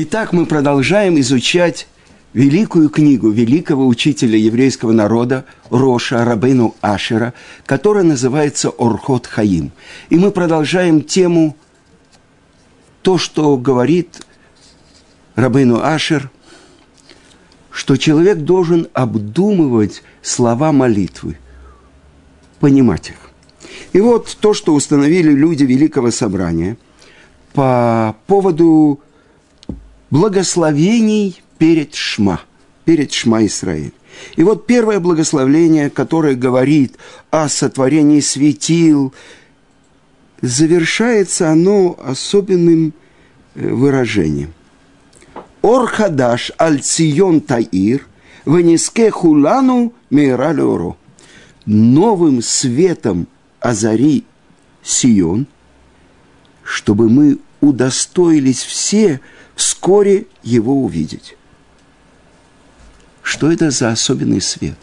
Итак, мы продолжаем изучать великую книгу великого учителя еврейского народа Роша Рабейну Ашера, которая называется Орхот Хаим. И мы продолжаем тему то, что говорит Рабейну Ашер, что человек должен обдумывать слова молитвы, понимать их. И вот то, что установили люди Великого Собрания по поводу благословений перед Шма, перед Шма Исраиль. И вот первое благословление, которое говорит о сотворении светил, завершается оно особенным э, выражением. Орхадаш аль цион таир, венеске хулану мейралеоро. Новым светом озари Сион, чтобы мы удостоились все – вскоре его увидеть. Что это за особенный свет?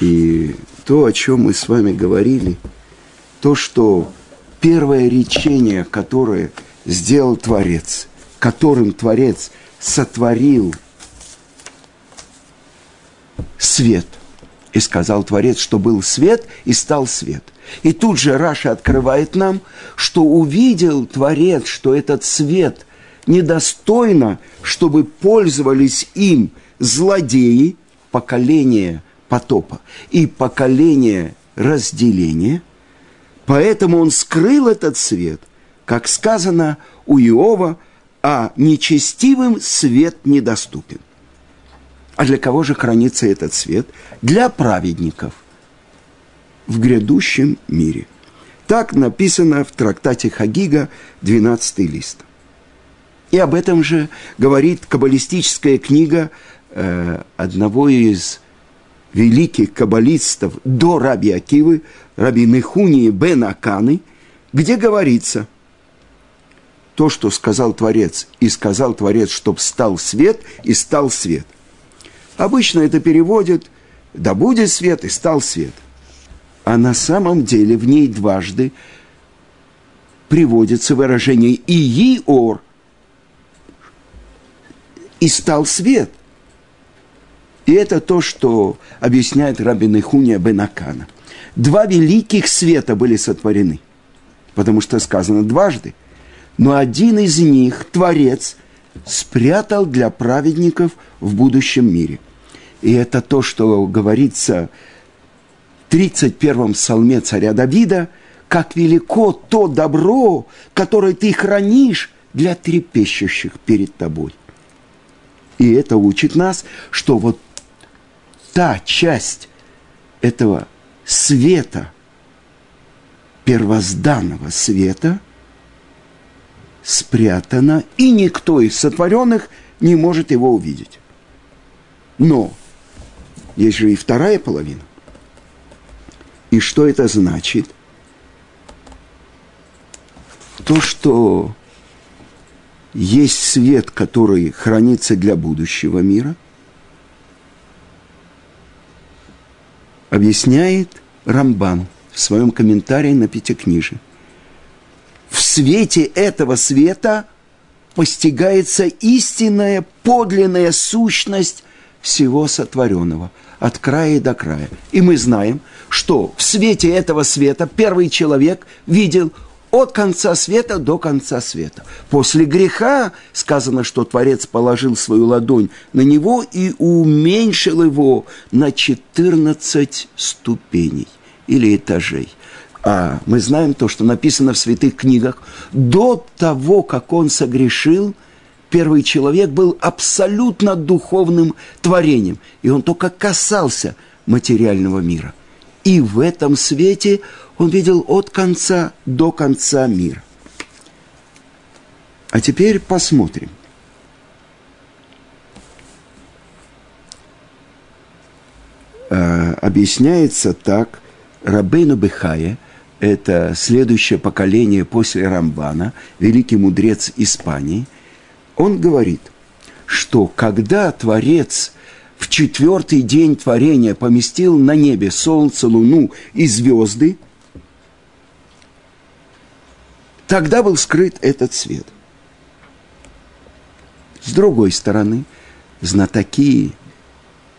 И то, о чем мы с вами говорили, то, что первое речение, которое сделал Творец, которым Творец сотворил свет. И сказал Творец, что был свет, и стал свет. И тут же Раша открывает нам, что увидел Творец, что этот свет недостойно, чтобы пользовались им злодеи, поколение потопа и поколение разделения. Поэтому он скрыл этот свет, как сказано у Иова, а нечестивым свет недоступен. А для кого же хранится этот свет? Для праведников в грядущем мире. Так написано в трактате Хагига, 12 лист. И об этом же говорит каббалистическая книга э, одного из великих каббалистов до Раби Акивы, Раби Нехунии бен Аканы, где говорится то, что сказал Творец, и сказал Творец, чтоб стал свет, и стал свет. Обычно это переводит «да будет свет, и стал свет». А на самом деле в ней дважды приводится выражение «ии-ор», и стал свет. И это то, что объясняет Рабин Ихуния Бенакана. Два великих света были сотворены, потому что сказано дважды. Но один из них, Творец, спрятал для праведников в будущем мире. И это то, что говорится в 31-м псалме царя Давида, как велико то добро, которое ты хранишь для трепещущих перед тобой. И это учит нас, что вот та часть этого света, первозданного света, спрятана, и никто из сотворенных не может его увидеть. Но есть же и вторая половина. И что это значит? То, что есть свет, который хранится для будущего мира, объясняет Рамбан в своем комментарии на Пятикнижие. В свете этого света постигается истинная, подлинная сущность всего сотворенного от края до края. И мы знаем, что в свете этого света первый человек видел от конца света до конца света. После греха сказано, что Творец положил свою ладонь на него и уменьшил его на 14 ступеней или этажей. А мы знаем то, что написано в святых книгах. До того, как он согрешил, первый человек был абсолютно духовным творением. И он только касался материального мира. И в этом свете он видел от конца до конца мира. А теперь посмотрим. А, объясняется так, Рабейну Бехая, это следующее поколение после Рамбана, великий мудрец Испании, он говорит, что когда Творец в четвертый день творения поместил на небе солнце, луну и звезды – Тогда был скрыт этот свет. С другой стороны, знатоки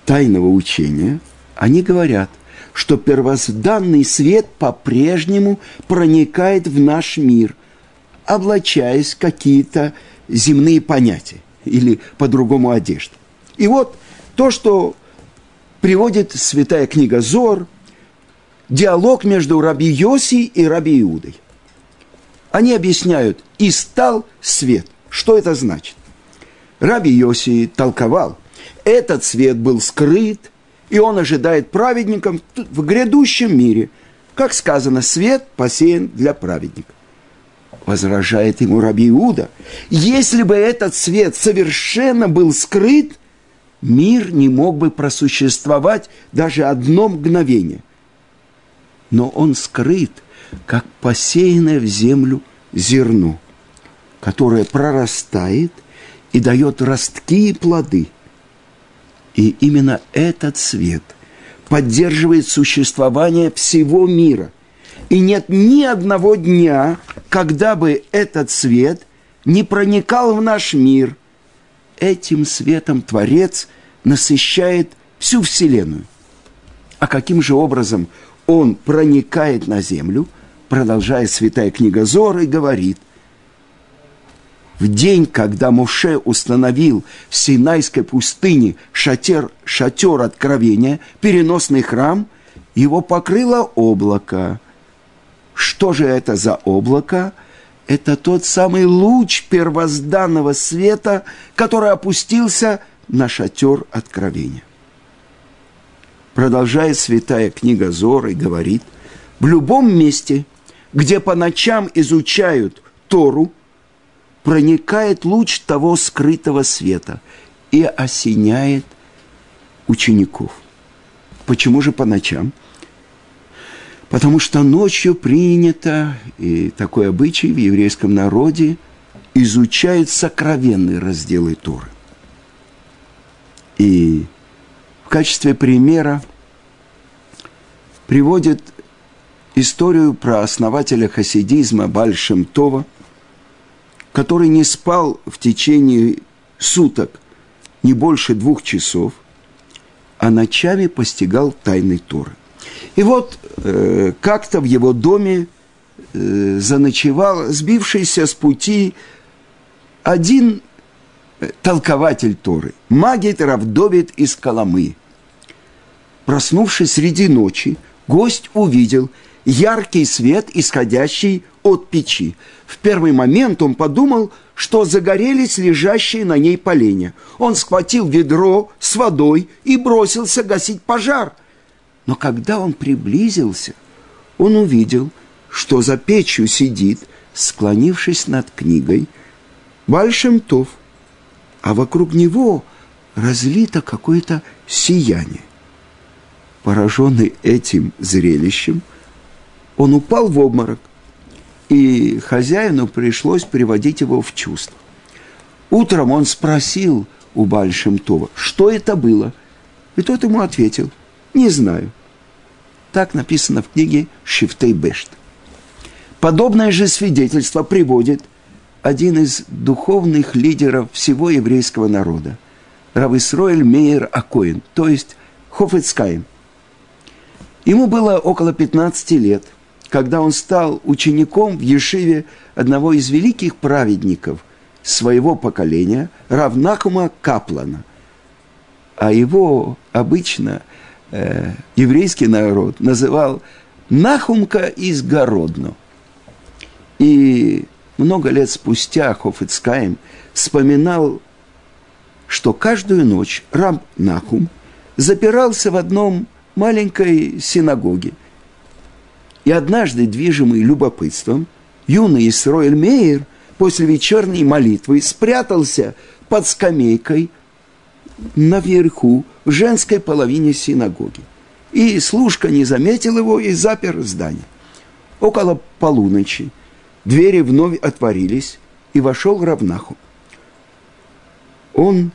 тайного учения, они говорят, что первозданный свет по-прежнему проникает в наш мир, облачаясь какие-то земные понятия или по-другому одежду. И вот то, что приводит святая книга Зор, диалог между Раби Йоси и Раби Иудой. Они объясняют «и стал свет». Что это значит? Раби Йоси толковал, этот свет был скрыт, и он ожидает праведникам в грядущем мире. Как сказано, свет посеян для праведников. Возражает ему Раби Иуда, если бы этот свет совершенно был скрыт, мир не мог бы просуществовать даже одно мгновение. Но он скрыт, как посеянное в землю зерно, которое прорастает и дает ростки и плоды. И именно этот свет поддерживает существование всего мира. И нет ни одного дня, когда бы этот свет не проникал в наш мир. Этим светом Творец насыщает всю Вселенную. А каким же образом он проникает на землю – продолжает святая книга Зора и говорит, в день, когда Моше установил в Синайской пустыне шатер, шатер откровения, переносный храм, его покрыло облако. Что же это за облако? Это тот самый луч первозданного света, который опустился на шатер откровения. Продолжает святая книга Зора и говорит, в любом месте – где по ночам изучают Тору, проникает луч того скрытого света и осеняет учеников. Почему же по ночам? Потому что ночью принято, и такой обычай в еврейском народе, изучают сокровенные разделы Торы. И в качестве примера приводит историю про основателя хасидизма Бальшем Това, который не спал в течение суток не больше двух часов, а ночами постигал тайны Торы. И вот э, как-то в его доме э, заночевал сбившийся с пути один э, толкователь Торы, Магит Равдовит из Коломы. Проснувшись среди ночи, гость увидел – яркий свет, исходящий от печи. В первый момент он подумал, что загорелись лежащие на ней поленья. Он схватил ведро с водой и бросился гасить пожар. Но когда он приблизился, он увидел, что за печью сидит, склонившись над книгой, Большим Тов, а вокруг него разлито какое-то сияние. Пораженный этим зрелищем – он упал в обморок, и хозяину пришлось приводить его в чувство. Утром он спросил у Бальшемтова, что это было, и тот ему ответил, не знаю. Так написано в книге Шифтей Бешт. Подобное же свидетельство приводит один из духовных лидеров всего еврейского народа, Рависроэль Мейер Акоин, то есть Хофецкаем. Ему было около 15 лет – когда он стал учеником в Ешиве одного из великих праведников своего поколения, Равнахума Каплана. А его обычно э, еврейский народ называл Нахумка из Городно. И много лет спустя Хофицкаем вспоминал, что каждую ночь раб Нахум запирался в одном маленькой синагоге – и однажды, движимый любопытством, юный Исроэль Мейер после вечерней молитвы спрятался под скамейкой наверху в женской половине синагоги. И служка не заметил его и запер здание. Около полуночи двери вновь отворились, и вошел Равнаху. Он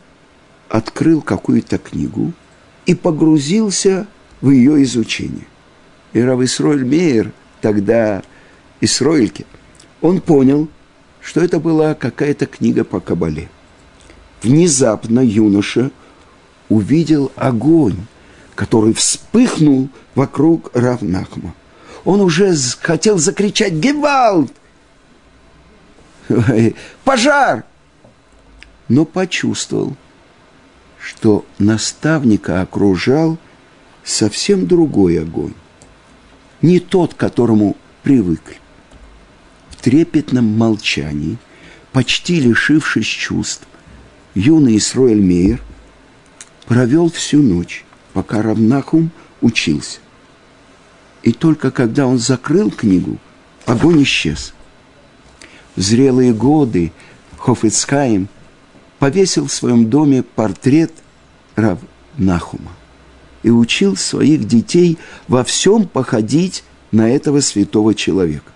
открыл какую-то книгу и погрузился в ее изучение и Рав Исроэль Мейер, тогда Исроильке, он понял, что это была какая-то книга по Кабале. Внезапно юноша увидел огонь, который вспыхнул вокруг Равнахма. Он уже хотел закричать «Гевалд!» «Пожар!» Но почувствовал, что наставника окружал совсем другой огонь. Не тот, к которому привыкли. В трепетном молчании, почти лишившись чувств, юный Исроэль Мейер провел всю ночь, пока Равнахум учился. И только когда он закрыл книгу, огонь исчез. В зрелые годы Хофицкаим повесил в своем доме портрет Равнахума и учил своих детей во всем походить на этого святого человека.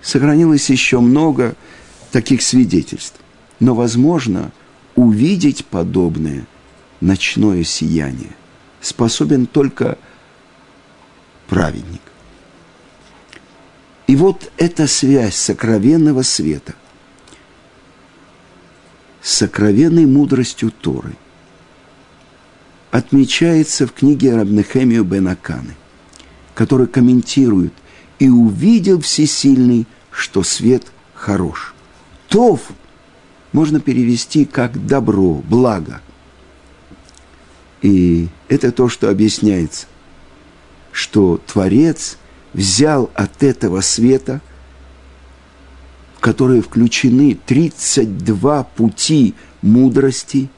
Сохранилось еще много таких свидетельств, но, возможно, увидеть подобное ночное сияние способен только праведник. И вот эта связь сокровенного света с сокровенной мудростью Торы отмечается в книге Рабнехемию Бенаканы, который комментирует «И увидел Всесильный, что свет хорош». Тов можно перевести как добро, благо. И это то, что объясняется, что Творец взял от этого света, в которые включены 32 пути мудрости,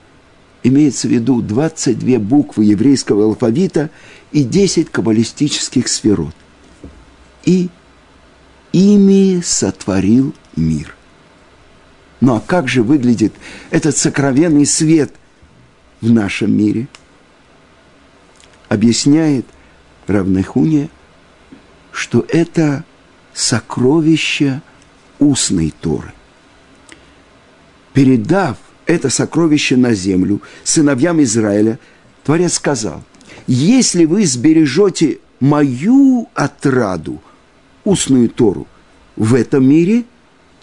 имеется в виду 22 буквы еврейского алфавита и 10 каббалистических сферот. И ими сотворил мир. Ну а как же выглядит этот сокровенный свет в нашем мире? Объясняет Равнехуния, что это сокровище устной Торы. Передав это сокровище на землю сыновьям Израиля, Творец сказал, если вы сбережете мою отраду, устную Тору, в этом мире –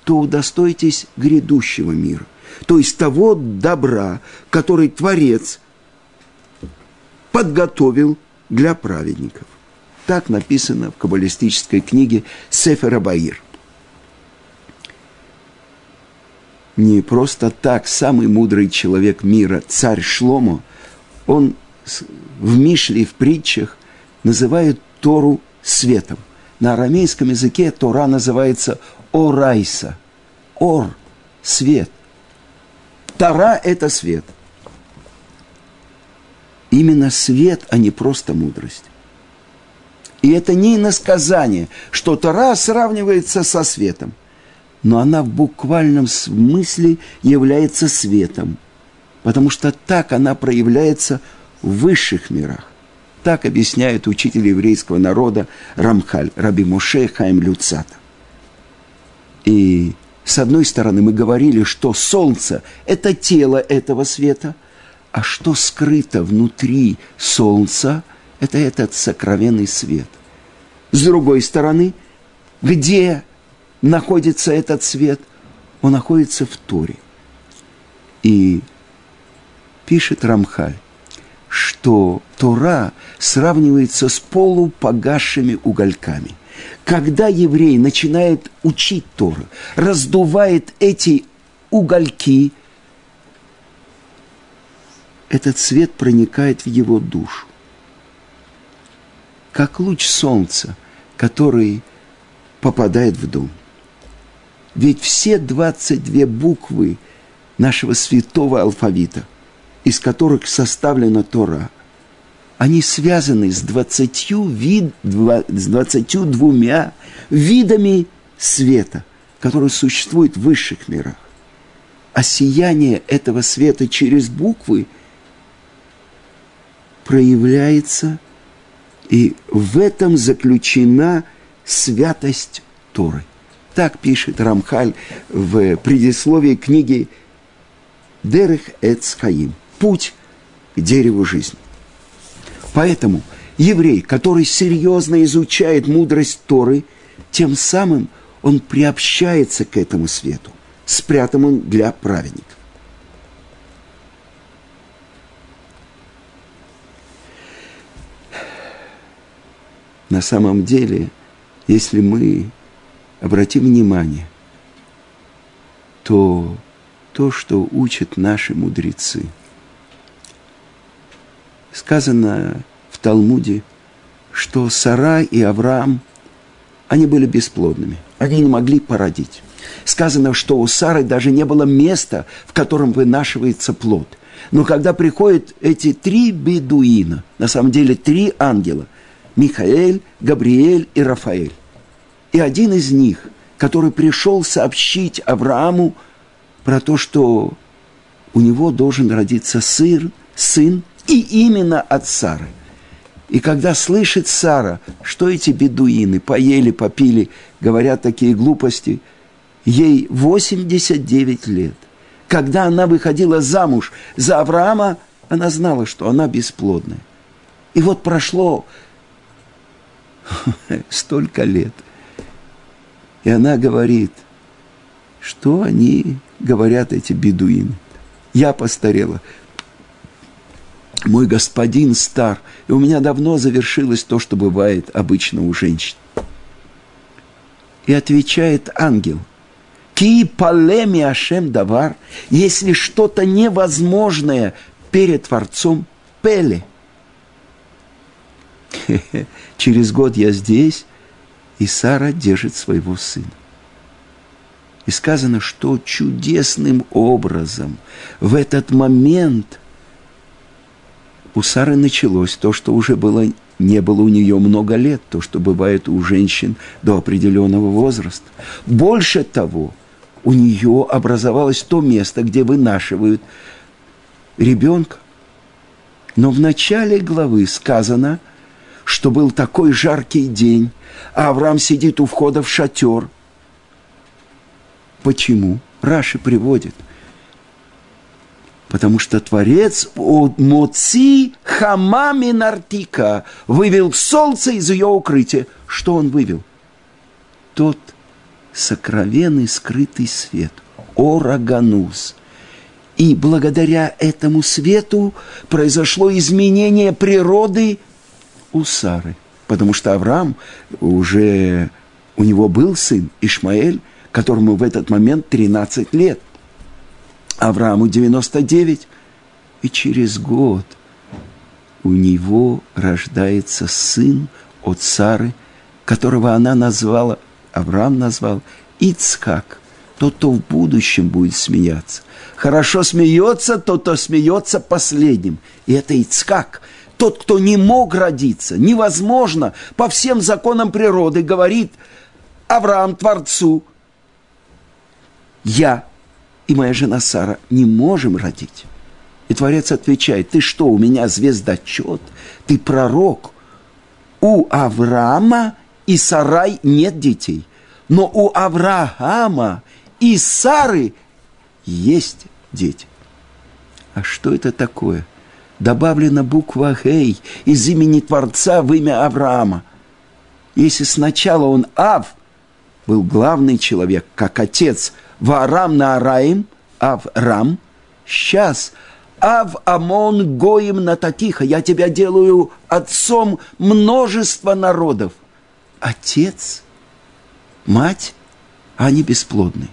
то удостоитесь грядущего мира, то есть того добра, который Творец подготовил для праведников. Так написано в каббалистической книге Сефера Баир. Не просто так самый мудрый человек мира, царь Шломо, он в Мишле, в притчах называет Тору светом. На арамейском языке Тора называется Орайса. Ор – свет. Тара – это свет. Именно свет, а не просто мудрость. И это не иносказание, что Тара сравнивается со светом. Но она в буквальном смысле является светом. Потому что так она проявляется в высших мирах. Так объясняет учитель еврейского народа Рамхаль, Раби Моше Хаим Люцата. И с одной стороны мы говорили, что Солнце – это тело этого света, а что скрыто внутри Солнца – это этот сокровенный свет. С другой стороны, где находится этот свет? Он находится в Торе. И пишет Рамхаль, что Тора сравнивается с полупогасшими угольками – когда еврей начинает учить Тору, раздувает эти угольки, этот свет проникает в его душу. Как луч солнца, который попадает в дом. Ведь все 22 буквы нашего святого алфавита, из которых составлена Тора – они связаны с двадцатью, вид, двадцатью двумя видами света, которые существуют в высших мирах. А сияние этого света через буквы проявляется, и в этом заключена святость Торы. Так пишет Рамхаль в предисловии книги Дерех Эцхаим. Путь к дереву жизни. Поэтому еврей, который серьезно изучает мудрость Торы, тем самым он приобщается к этому свету. спрятан он для праведников. На самом деле, если мы обратим внимание, то то, что учат наши мудрецы, сказано в Талмуде, что Сара и Авраам, они были бесплодными, они не могли породить. Сказано, что у Сары даже не было места, в котором вынашивается плод. Но когда приходят эти три бедуина, на самом деле три ангела – Михаэль, Габриэль и Рафаэль. И один из них, который пришел сообщить Аврааму про то, что у него должен родиться сын, сын, и именно от Сары. И когда слышит Сара, что эти бедуины поели, попили, говорят такие глупости, ей 89 лет. Когда она выходила замуж за Авраама, она знала, что она бесплодная. И вот прошло столько лет. И она говорит, что они говорят, эти бедуины. Я постарела. Мой господин стар, и у меня давно завершилось то, что бывает обычно у женщин. И отвечает ангел, «Ки палеми ашем давар, если что-то невозможное перед Творцом, пеле – Через год я здесь, и Сара держит своего сына. И сказано, что чудесным образом в этот момент у Сары началось то, что уже было, не было у нее много лет, то, что бывает у женщин до определенного возраста. Больше того, у нее образовалось то место, где вынашивают ребенка. Но в начале главы сказано – что был такой жаркий день, а Авраам сидит у входа в шатер. Почему? Раши приводит. Потому что Творец Моци Хамами Нартика вывел солнце из ее укрытия. Что он вывел? Тот сокровенный скрытый свет. Ороганус. И благодаря этому свету произошло изменение природы у Сары, потому что Авраам уже, у него был сын Ишмаэль, которому в этот момент 13 лет. Аврааму 99, и через год у него рождается сын от Сары, которого она назвала, Авраам назвал Ицхак, тот, кто в будущем будет смеяться. Хорошо смеется тот, кто смеется последним. И это Ицхак – тот, кто не мог родиться, невозможно, по всем законам природы, говорит Авраам Творцу, я и моя жена Сара не можем родить. И Творец отвечает, ты что, у меня звездочет, ты пророк. У Авраама и Сарай нет детей, но у Авраама и Сары есть дети. А что это такое – добавлена буква «Гей» из имени Творца в имя Авраама. Если сначала он Ав, был главный человек, как отец, Варам на Араим, Аврам, сейчас Ав Амон Гоим на Татиха, я тебя делаю отцом множества народов. Отец, мать, они бесплодны.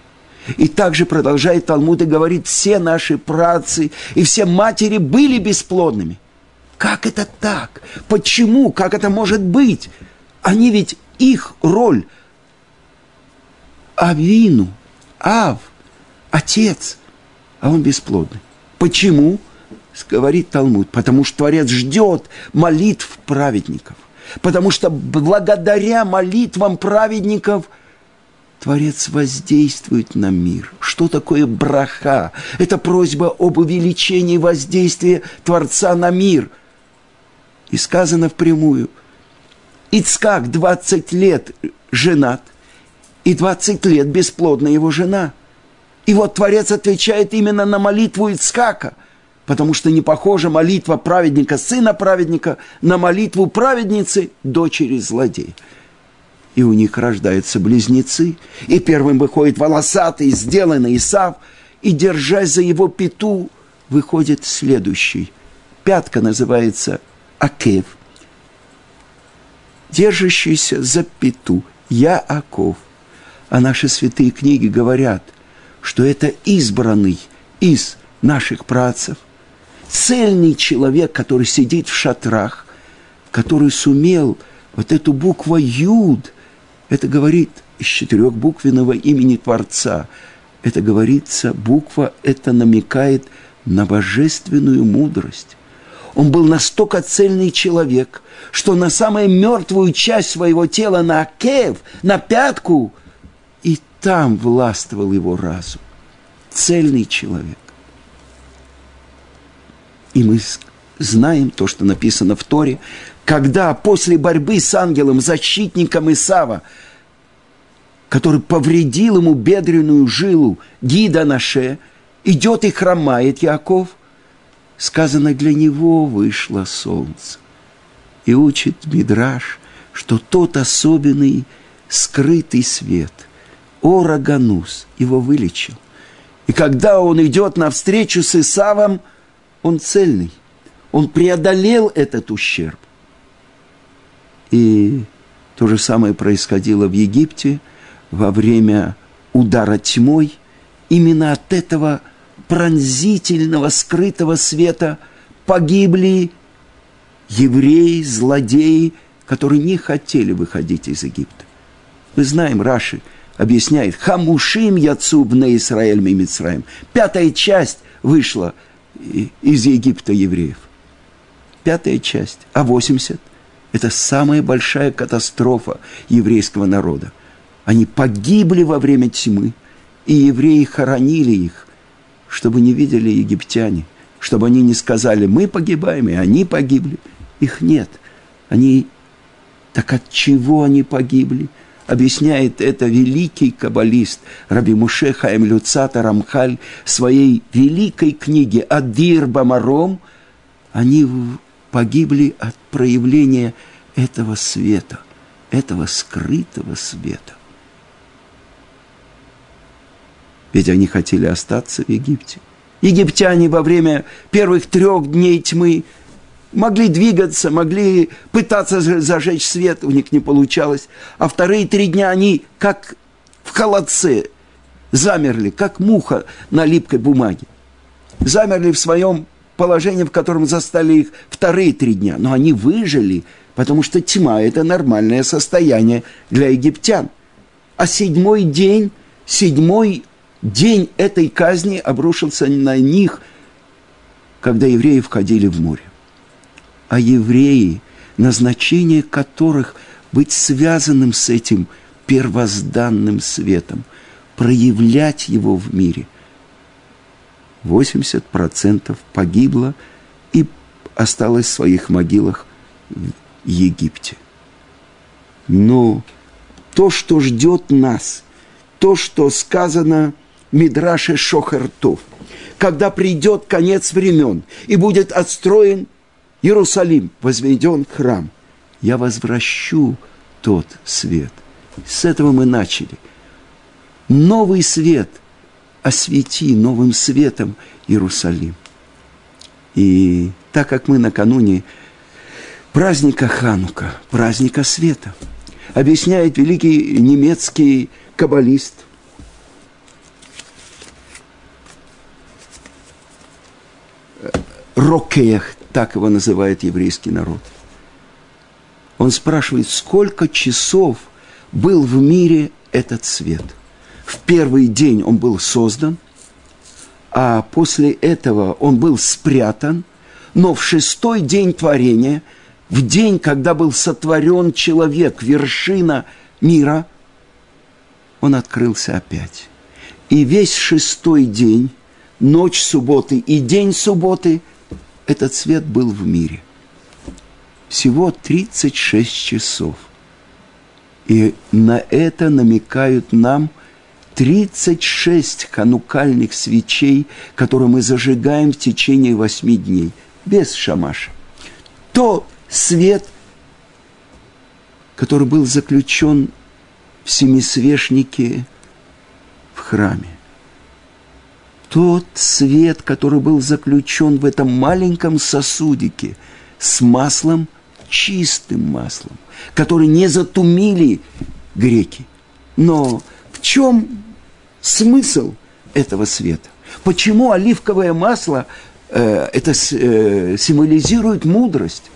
И также продолжает Талмуд и говорит, все наши працы и все матери были бесплодными. Как это так? Почему? Как это может быть? Они ведь их роль Авину, Ав, отец, а он бесплодный. Почему? Говорит Талмуд, потому что Творец ждет молитв праведников. Потому что благодаря молитвам праведников – Творец воздействует на мир. Что такое браха? Это просьба об увеличении воздействия Творца на мир. И сказано впрямую. Ицкак 20 лет женат, и 20 лет бесплодна его жена. И вот Творец отвечает именно на молитву Ицкака, потому что не похожа молитва праведника, сына праведника, на молитву праведницы, дочери злодея. и у них рождаются близнецы, и первым выходит волосатый, сделанный Исав, и, держась за его пету, выходит следующий. Пятка называется Акев, держащийся за пету, Яаков. А наши святые книги говорят, что это избранный из наших працев, цельный человек, который сидит в шатрах, который сумел вот эту букву «Юд», это говорит из четырехбуквенного имени Творца, это говорится, буква это намекает на божественную мудрость. Он был настолько цельный человек, что на самую мертвую часть своего тела, на кев, на пятку, там властвовал его разум. Цельный человек. И мы знаем то, что написано в Торе, когда после борьбы с ангелом, защитником Исава, который повредил ему бедренную жилу, гида Наше, идет и хромает Яков, сказано, для него вышло солнце. И учит Мидраш, что тот особенный скрытый свет, Ораганус, его вылечил. И когда он идет навстречу с Исавом – он цельный. Он преодолел этот ущерб. И то же самое происходило в Египте во время удара тьмой. Именно от этого пронзительного, скрытого света погибли евреи, злодеи, которые не хотели выходить из Египта. Мы знаем, Раши объясняет, «Хамушим яцуб на Исраэль Мимицраем». Пятая часть вышла – из Египта евреев. Пятая часть, а 80 – это самая большая катастрофа еврейского народа. Они погибли во время тьмы, и евреи хоронили их, чтобы не видели египтяне, чтобы они не сказали, мы погибаем, и они погибли. Их нет. Они... Так от чего они погибли? Объясняет это великий каббалист Раби Муше Хаим Люцата Рамхаль в своей великой книге «Адир Бамаром». Они погибли от проявления этого света, этого скрытого света. Ведь они хотели остаться в Египте. Египтяне во время первых трех дней тьмы могли двигаться, могли пытаться зажечь свет, у них не получалось. А вторые три дня они как в холодце замерли, как муха на липкой бумаге. Замерли в своем положении, в котором застали их вторые три дня. Но они выжили, потому что тьма – это нормальное состояние для египтян. А седьмой день, седьмой день этой казни обрушился на них, когда евреи входили в море а евреи, назначение которых быть связанным с этим первозданным светом, проявлять его в мире. 80% погибло и осталось в своих могилах в Египте. Но то, что ждет нас, то, что сказано Мидраше Шохертов, когда придет конец времен и будет отстроен Иерусалим, возведен храм. Я возвращу тот свет. С этого мы начали. Новый свет освети новым светом Иерусалим. И так как мы накануне праздника Ханука, праздника света, объясняет великий немецкий каббалист Рокех так его называет еврейский народ. Он спрашивает, сколько часов был в мире этот свет. В первый день он был создан, а после этого он был спрятан, но в шестой день творения, в день, когда был сотворен человек, вершина мира, он открылся опять. И весь шестой день, ночь субботы и день субботы – этот свет был в мире. Всего 36 часов. И на это намекают нам 36 ханукальных свечей, которые мы зажигаем в течение восьми дней, без шамаша. То свет, который был заключен в семисвешнике в храме. Тот свет, который был заключен в этом маленьком сосудике с маслом, чистым маслом, который не затумили греки. Но в чем смысл этого света? Почему оливковое масло э, это э, символизирует мудрость?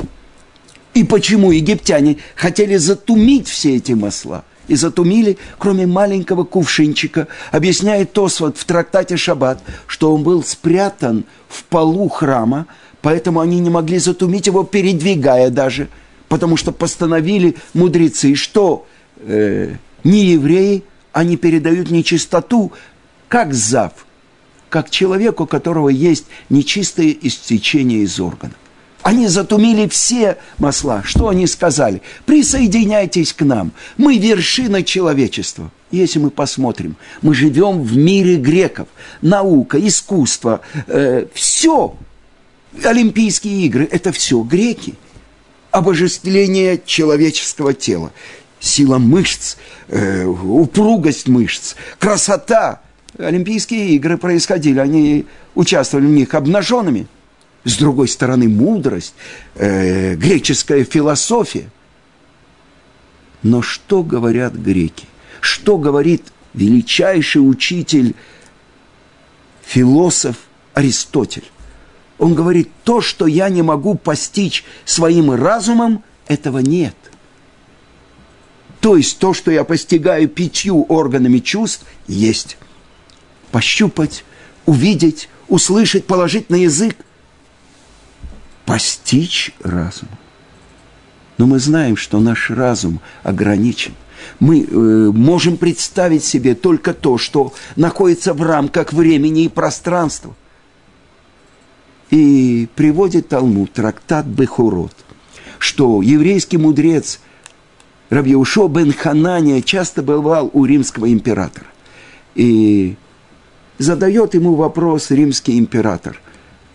И почему египтяне хотели затумить все эти масла? И затумили, кроме маленького кувшинчика, объясняет Тосфот в трактате Шаббат, что он был спрятан в полу храма, поэтому они не могли затумить его, передвигая даже, потому что постановили мудрецы, что э, не евреи, они передают нечистоту, как зав, как человеку, у которого есть нечистое истечение из органов. Они затумили все масла. Что они сказали? Присоединяйтесь к нам. Мы вершина человечества. Если мы посмотрим, мы живем в мире греков. Наука, искусство, э, все. Олимпийские игры – это все греки. Обожествление человеческого тела. Сила мышц, э, упругость мышц, красота. Олимпийские игры происходили, они участвовали в них обнаженными – с другой стороны мудрость, э, греческая философия. Но что говорят греки? Что говорит величайший учитель, философ Аристотель? Он говорит, то, что я не могу постичь своим разумом, этого нет. То есть то, что я постигаю пятью органами чувств, есть. Пощупать, увидеть, услышать, положить на язык – постичь разум. Но мы знаем, что наш разум ограничен. Мы э, можем представить себе только то, что находится в рамках времени и пространства. И приводит Талмуд, трактат Бехурот, что еврейский мудрец Равьеушо бен Ханания часто бывал у римского императора. И задает ему вопрос римский император,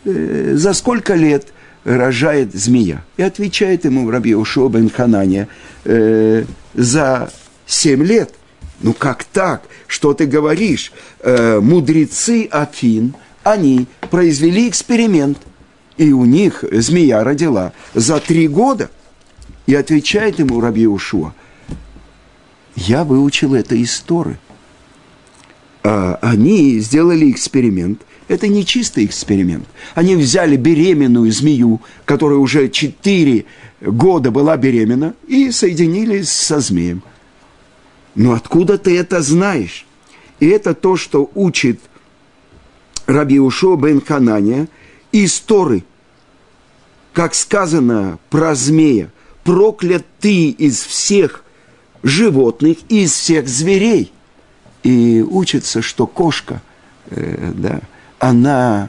э, за сколько лет рожает змея. И отвечает ему Раби Ушо бен Ханания э, за семь лет. Ну как так? Что ты говоришь? Э, мудрецы Афин, они произвели эксперимент, и у них змея родила за три года. И отвечает ему Раби Ушуа, я выучил это из Торы. А они сделали эксперимент – это не чистый эксперимент. Они взяли беременную змею, которая уже четыре года была беременна, и соединились со змеем. Но откуда ты это знаешь? И это то, что учит Раби Ушо бен Ханания из Торы. Как сказано про змея, проклят ты из всех животных, из всех зверей. И учится, что кошка, э, да, она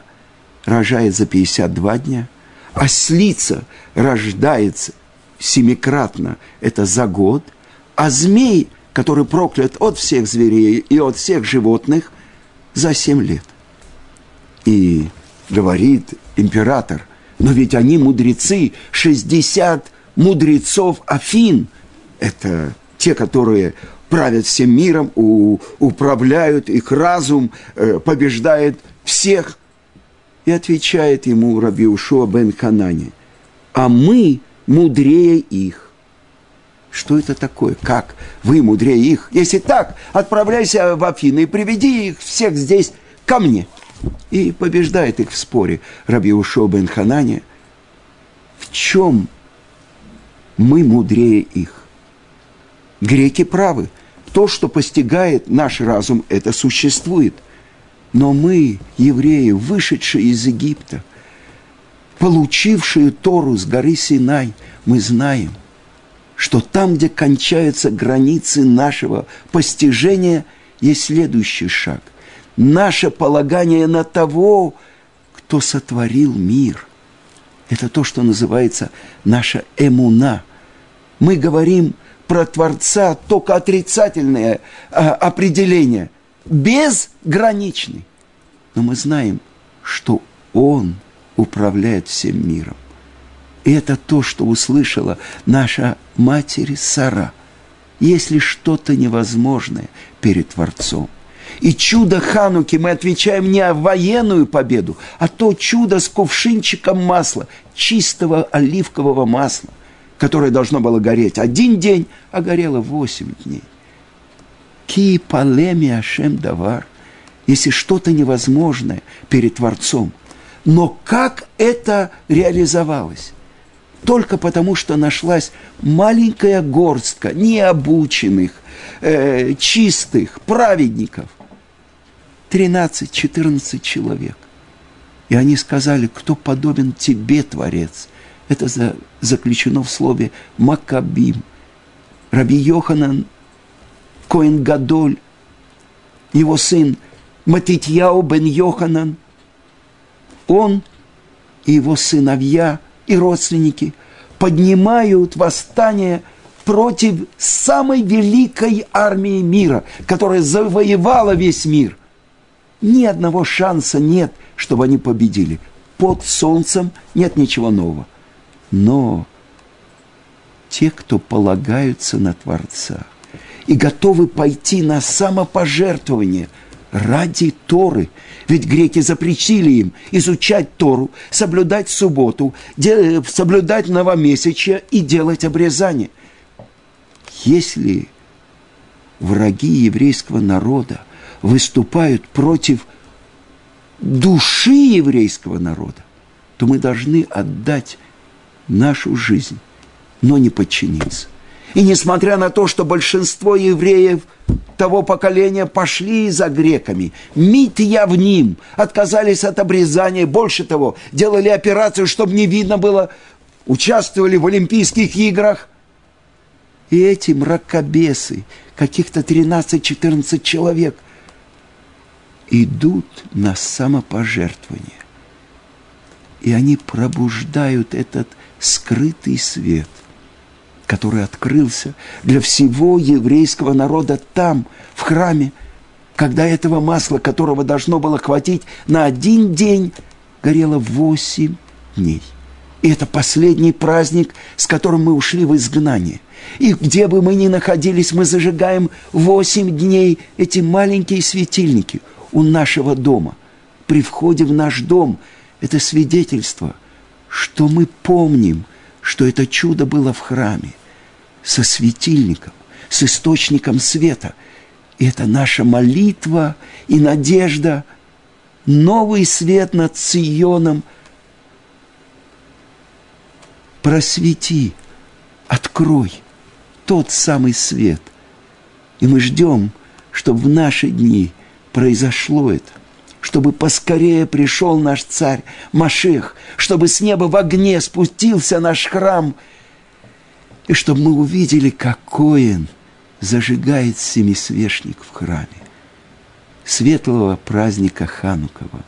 рожает за 52 дня, а слица рождается семикратно, это за год, а змей, который проклят от всех зверей и от всех животных, за 7 лет. И говорит император, но ведь они мудрецы, 60 мудрецов Афин, это те, которые правят всем миром, управляют, их разум э, побеждает всех. И отвечает ему Раби Ушуа бен Ханани, а мы мудрее их. Что это такое? Как? Вы мудрее их? Если так, отправляйся в Афины и приведи их всех здесь ко мне. И побеждает их в споре Раби Ушо бен Ханане. В чем мы мудрее их? Греки правы. То, что постигает наш разум, это существует. Но мы, евреи, вышедшие из Египта, получившие Тору с горы Синай, мы знаем, что там, где кончаются границы нашего постижения, есть следующий шаг. Наше полагание на того, кто сотворил мир. Это то, что называется наша эмуна. Мы говорим про Творца только отрицательное а, определение – безграничный. Но мы знаем, что Он управляет всем миром. И это то, что услышала наша матерь Сара. Если что-то невозможное перед Творцом. И чудо Хануки мы отвечаем не о военную победу, а то чудо с кувшинчиком масла, чистого оливкового масла, которое должно было гореть один день, а горело восемь дней. Ки палеми ашем давар, если что-то невозможное перед Творцом. Но как это реализовалось? Только потому, что нашлась маленькая горстка необученных, э, чистых праведников, 13-14 человек. И они сказали, кто подобен тебе, Творец. Это за, заключено в слове Макабим. Раби Йоханан, Коин Гадоль, его сын Матитьяу бен Йоханан, он и его сыновья и родственники поднимают восстание – против самой великой армии мира, которая завоевала весь мир. Ни одного шанса нет, чтобы они победили. Под солнцем нет ничего нового. Но те, кто полагаются на Творца и готовы пойти на самопожертвование ради Торы, ведь греки запретили им изучать Тору, соблюдать субботу, соблюдать новомесячье и делать обрезание – если враги еврейского народа выступают против души еврейского народа, то мы должны отдать нашу жизнь, но не подчиниться. И несмотря на то, что большинство евреев того поколения пошли за греками, мит явним, отказались от обрезания, больше того, делали операцию, чтобы не видно было, участвовали в Олимпийских играх – и эти мракобесы, каких-то 13-14 человек, идут на самопожертвование. И они пробуждают этот скрытый свет, который открылся для всего еврейского народа там, в храме, когда этого масла, которого должно было хватить на один день, горело восемь дней. И это последний праздник, с которым мы ушли в изгнание. И где бы мы ни находились, мы зажигаем восемь дней эти маленькие светильники у нашего дома. При входе в наш дом это свидетельство, что мы помним, что это чудо было в храме со светильником, с источником света. И это наша молитва и надежда, новый свет над Сионом. Просвети, открой – тот самый свет. И мы ждем, чтобы в наши дни произошло это, чтобы поскорее пришел наш царь Машех, чтобы с неба в огне спустился наш храм, и чтобы мы увидели, какой он зажигает семисвешник в храме. Светлого праздника Ханукова.